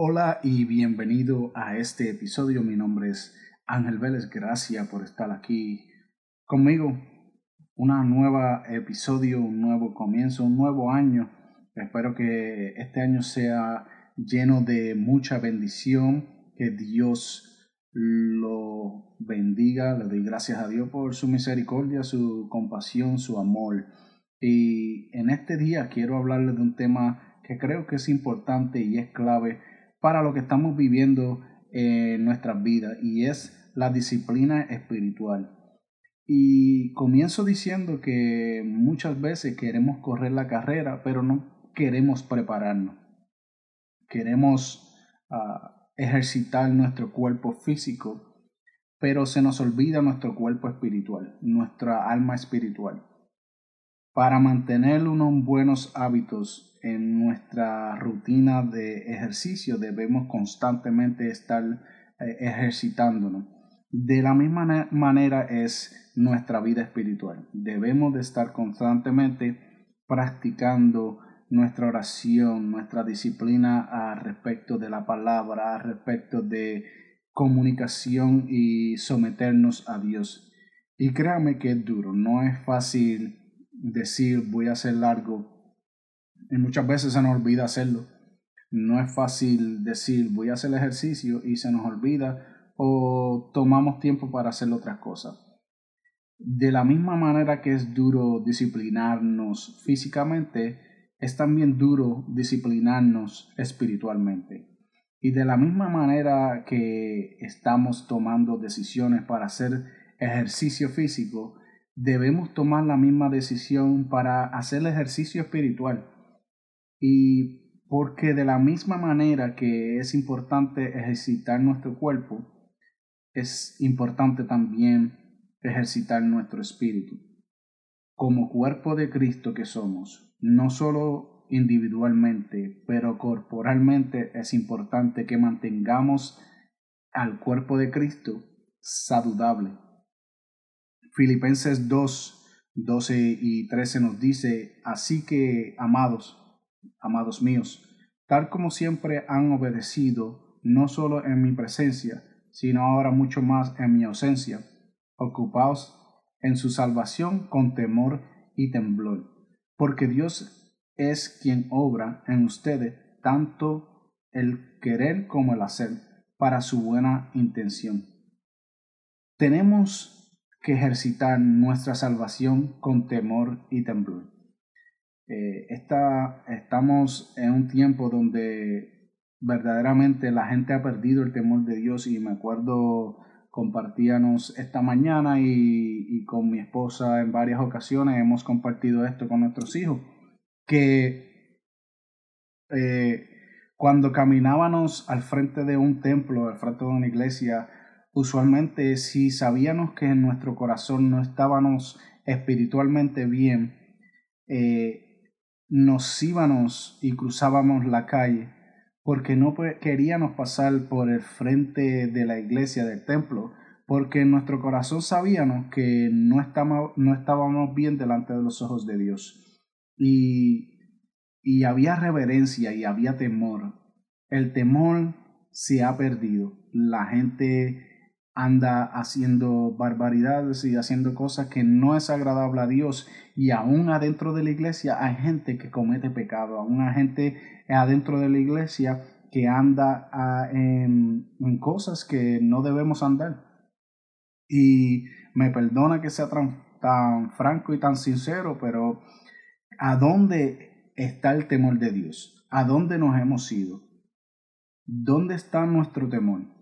Hola y bienvenido a este episodio. Mi nombre es Ángel Vélez. Gracias por estar aquí conmigo. Una nueva episodio, un nuevo comienzo, un nuevo año. Espero que este año sea lleno de mucha bendición, que Dios lo bendiga. Le doy gracias a Dios por su misericordia, su compasión, su amor. Y en este día quiero hablarles de un tema que creo que es importante y es clave para lo que estamos viviendo en nuestras vidas y es la disciplina espiritual. Y comienzo diciendo que muchas veces queremos correr la carrera, pero no queremos prepararnos. Queremos ah, ejercitar nuestro cuerpo físico, pero se nos olvida nuestro cuerpo espiritual, nuestra alma espiritual. Para mantener unos buenos hábitos en nuestra rutina de ejercicio debemos constantemente estar eh, ejercitándonos. De la misma manera es nuestra vida espiritual. Debemos de estar constantemente practicando nuestra oración, nuestra disciplina a respecto de la palabra, a respecto de comunicación y someternos a Dios. Y créame que es duro, no es fácil decir voy a hacer largo y muchas veces se nos olvida hacerlo. No es fácil decir voy a hacer ejercicio y se nos olvida o tomamos tiempo para hacer otras cosas. De la misma manera que es duro disciplinarnos físicamente, es también duro disciplinarnos espiritualmente. Y de la misma manera que estamos tomando decisiones para hacer ejercicio físico, debemos tomar la misma decisión para hacer el ejercicio espiritual. Y porque de la misma manera que es importante ejercitar nuestro cuerpo, es importante también ejercitar nuestro espíritu. Como cuerpo de Cristo que somos, no solo individualmente, pero corporalmente es importante que mantengamos al cuerpo de Cristo saludable. Filipenses 2, 12 y 13 nos dice, así que, amados, amados míos, tal como siempre han obedecido, no solo en mi presencia, sino ahora mucho más en mi ausencia, ocupaos en su salvación con temor y temblor, porque Dios es quien obra en ustedes tanto el querer como el hacer para su buena intención. Tenemos que ejercitar nuestra salvación con temor y temblor. Eh, estamos en un tiempo donde verdaderamente la gente ha perdido el temor de Dios y me acuerdo compartíamos esta mañana y, con mi esposa en varias ocasiones hemos compartido esto con nuestros hijos, que eh, cuando caminábamos al frente de un templo, al frente de una iglesia, usualmente si sabíamos que en nuestro corazón no estábamos espiritualmente bien, eh, nos íbamos y cruzábamos la calle porque no queríamos pasar por el frente de la iglesia del templo, porque en nuestro corazón sabíamos que no estábamos, no estábamos bien delante de los ojos de Dios. Y, y había reverencia y había temor. El temor se ha perdido. La gente anda haciendo barbaridades y haciendo cosas que no es agradable a Dios y aún adentro de la iglesia hay gente que comete pecado, aún hay gente adentro de la iglesia que anda ah, en, en, cosas que no debemos andar. Y me perdona que sea tan, tan franco y tan sincero, pero ¿a dónde está el temor de Dios? ¿A dónde nos hemos ido? ¿Dónde está nuestro temor?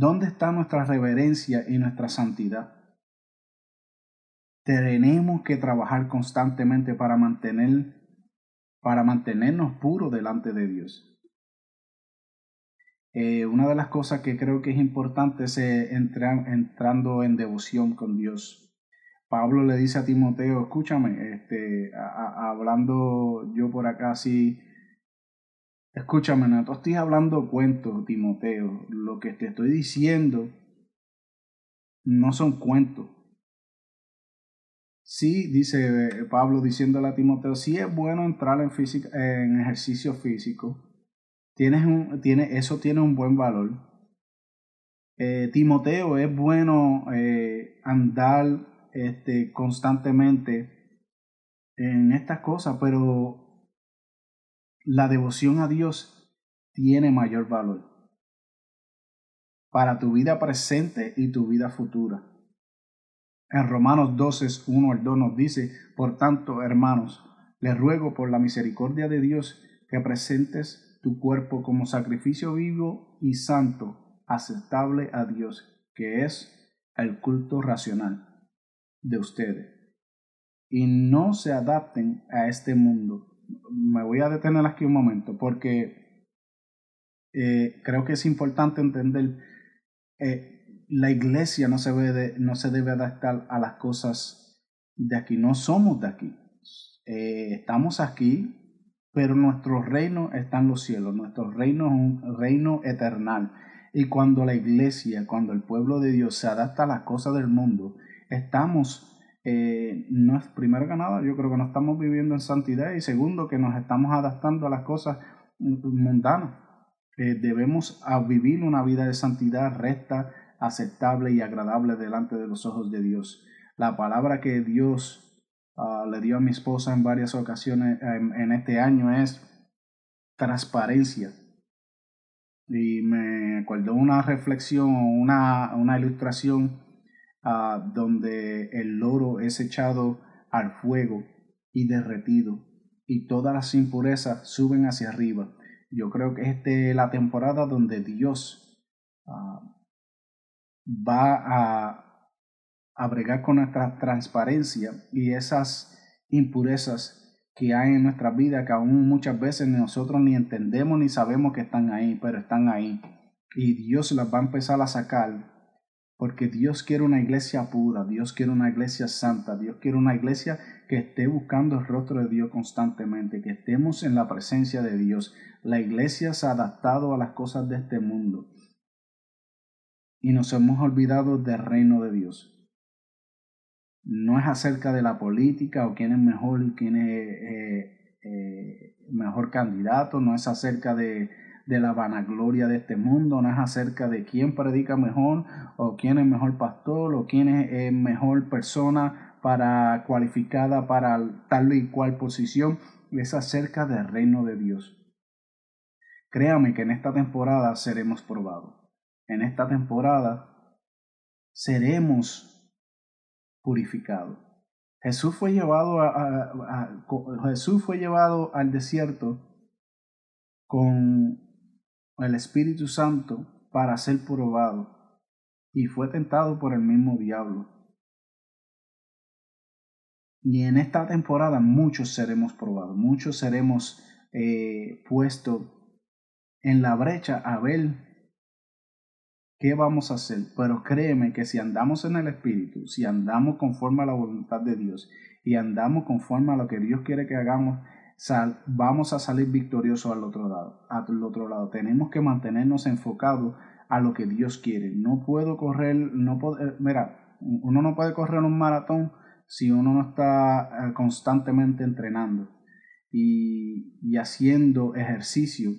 ¿Dónde está nuestra reverencia y nuestra santidad? Tenemos que trabajar constantemente para mantener para mantenernos puros delante de Dios. Eh, una de las cosas que creo que es importante es eh, entrando en devoción con Dios. Pablo le dice a Timoteo, escúchame, este, hablando yo por acá así Escúchame, no te estoy hablando cuentos, Timoteo. Lo que te estoy diciendo no son cuentos. Sí, dice Pablo diciéndole a Timoteo, sí es bueno entrar en, en ejercicio físico, Tienes un, tiene, eso tiene un buen valor. Eh, Timoteo es bueno eh, andar este, constantemente en estas cosas, pero la devoción a Dios tiene mayor valor para tu vida presente y tu vida futura. En Romanos 12, 1 al 2 nos dice, por tanto, hermanos, les ruego por la misericordia de Dios que presentes tu cuerpo como sacrificio vivo y santo, aceptable a Dios, que es el culto racional de ustedes. Y no se adapten a este mundo. Me voy a detener aquí un momento porque eh, creo que es importante entender eh, la iglesia no se, debe, no se debe adaptar a las cosas de aquí. No somos de aquí. Eh, estamos aquí, pero nuestro reino está en los cielos. Nuestro reino es un reino eternal. Y cuando la iglesia, cuando el pueblo de Dios se adapta a las cosas del mundo, estamos, eh, no es primero que nada, yo creo que no estamos viviendo en santidad y segundo que nos estamos adaptando a las cosas mundanas. Eh, debemos vivir una vida de santidad recta, aceptable y agradable delante de los ojos de Dios. La palabra que Dios ah, le dio a mi esposa en varias ocasiones en, este año es transparencia. Y me acuerdo una reflexión una, una ilustración donde el loro es echado al fuego y derretido y todas las impurezas suben hacia arriba yo creo que esta es la temporada donde Dios ah, va a, a con nuestra transparencia y esas impurezas que hay en nuestra vida que aún muchas veces nosotros ni entendemos ni sabemos que están ahí, pero están ahí. Y Dios las va a empezar a sacar porque Dios quiere una iglesia pura, Dios quiere una iglesia santa, Dios quiere una iglesia que esté buscando el rostro de Dios constantemente, que estemos en la presencia de Dios. La iglesia se ha adaptado a las cosas de este mundo y nos hemos olvidado del reino de Dios. No es acerca de la política o quién es mejor, quién es eh, eh, mejor candidato, no es acerca de de la vanagloria de este mundo, no es acerca de quién predica mejor o quién es mejor pastor o quién es mejor persona para cualificada para tal y cual posición, es acerca del reino de Dios. Créame que en esta temporada seremos probados. En esta temporada seremos purificados. Jesús fue llevado a, Jesús fue llevado al desierto con el Espíritu Santo para ser probado y fue tentado por el mismo diablo. Y en esta temporada muchos seremos probados, muchos seremos eh, puestos en la brecha a ver qué vamos a hacer. Pero créeme que si andamos en el Espíritu, si andamos conforme a la voluntad de Dios y andamos conforme a lo que Dios quiere que hagamos, vamos a salir victoriosos al otro lado. Al otro lado. Tenemos que mantenernos enfocados a lo que Dios quiere. No puedo correr, no puedo, eh, mira, uno no puede correr un maratón si uno no está eh, constantemente entrenando y, y haciendo ejercicio.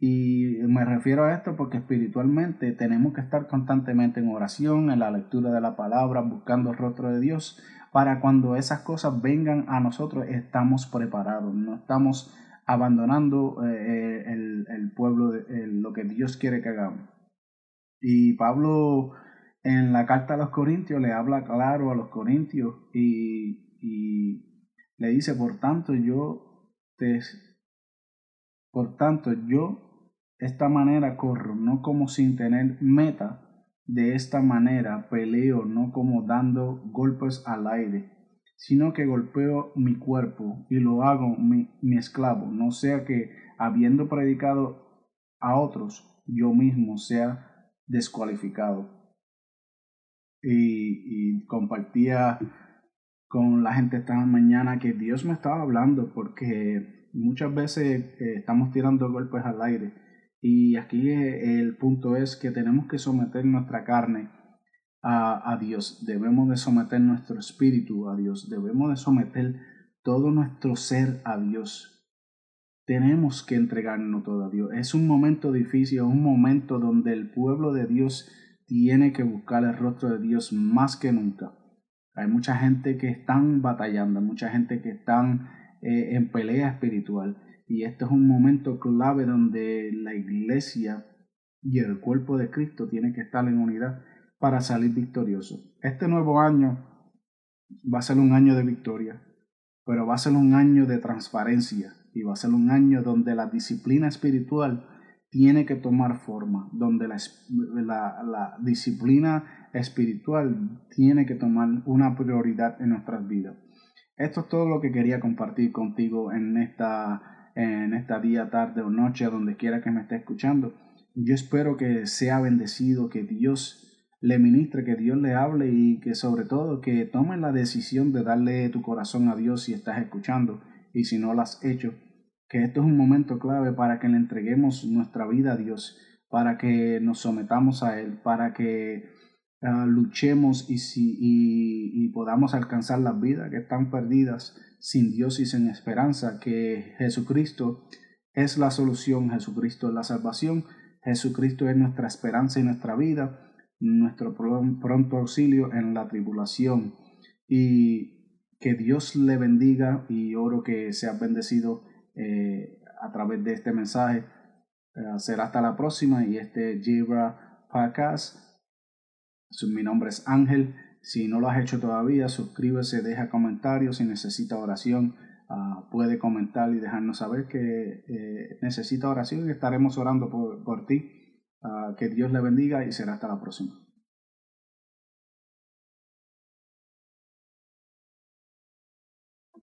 Y me refiero a esto porque espiritualmente tenemos que estar constantemente en oración, en la lectura de la palabra, buscando el rostro de Dios, para cuando esas cosas vengan a nosotros estamos preparados, no estamos abandonando eh, eh, el, pueblo, lo que Dios quiere que hagamos. Y Pablo en la carta a los Corintios le habla claro a los Corintios y, y le dice, por tanto yo te, por tanto yo esta manera corro, no como sin tener meta, de esta manera peleo no como dando golpes al aire, sino que golpeo mi cuerpo y lo hago mi, esclavo, no sea que, habiendo predicado a otros, yo mismo sea descualificado. Y, compartía con la gente esta mañana que Dios me estaba hablando porque muchas veces eh, estamos tirando golpes al aire y aquí el punto es que tenemos que someter nuestra carne a, a, Dios, debemos de someter nuestro espíritu a Dios, debemos de someter todo nuestro ser a Dios. tenemos que entregarnos todo a Dios. Es un momento difícil, es un momento donde el pueblo de Dios tiene que buscar el rostro de Dios más que nunca. Hay mucha gente que están batallando, mucha gente que están eh, en pelea espiritual. Y este es un momento clave donde la iglesia y el cuerpo de Cristo tiene que estar en unidad para salir victorioso. Este nuevo año va a ser un año de victoria, pero va a ser un año de transparencia y va a ser un año donde la disciplina espiritual tiene que tomar forma, donde la, la, disciplina espiritual tiene que tomar una prioridad en nuestras vidas. Esto es todo lo que quería compartir contigo en esta, en esta día, tarde o noche, donde quiera que me esté escuchando. Yo espero que sea bendecido, que Dios le ministre, que Dios le hable y que sobre todo que tomen la decisión de darle tu corazón a Dios si estás escuchando y si no lo has hecho, que esto es un momento clave para que le entreguemos nuestra vida a Dios, para que nos sometamos a Él, para que ah, luchemos y, si, y, y podamos alcanzar las vidas que están perdidas sin Dios y sin esperanza, que Jesucristo es la solución, Jesucristo es la salvación, Jesucristo es nuestra esperanza y nuestra vida nuestro pronto auxilio en la tribulación. Y que Dios le bendiga y oro que sea bendecido eh, a través de este mensaje. Eh, será hasta la próxima y este Jibra Podcast. Mi nombre es Ángel. Si no lo has hecho todavía, suscríbese, deja comentarios. Si necesita oración, uh, puede comentar y dejarnos saber que eh, necesita oración y estaremos orando por, por ti. Ah, que Dios le bendiga y será hasta la próxima.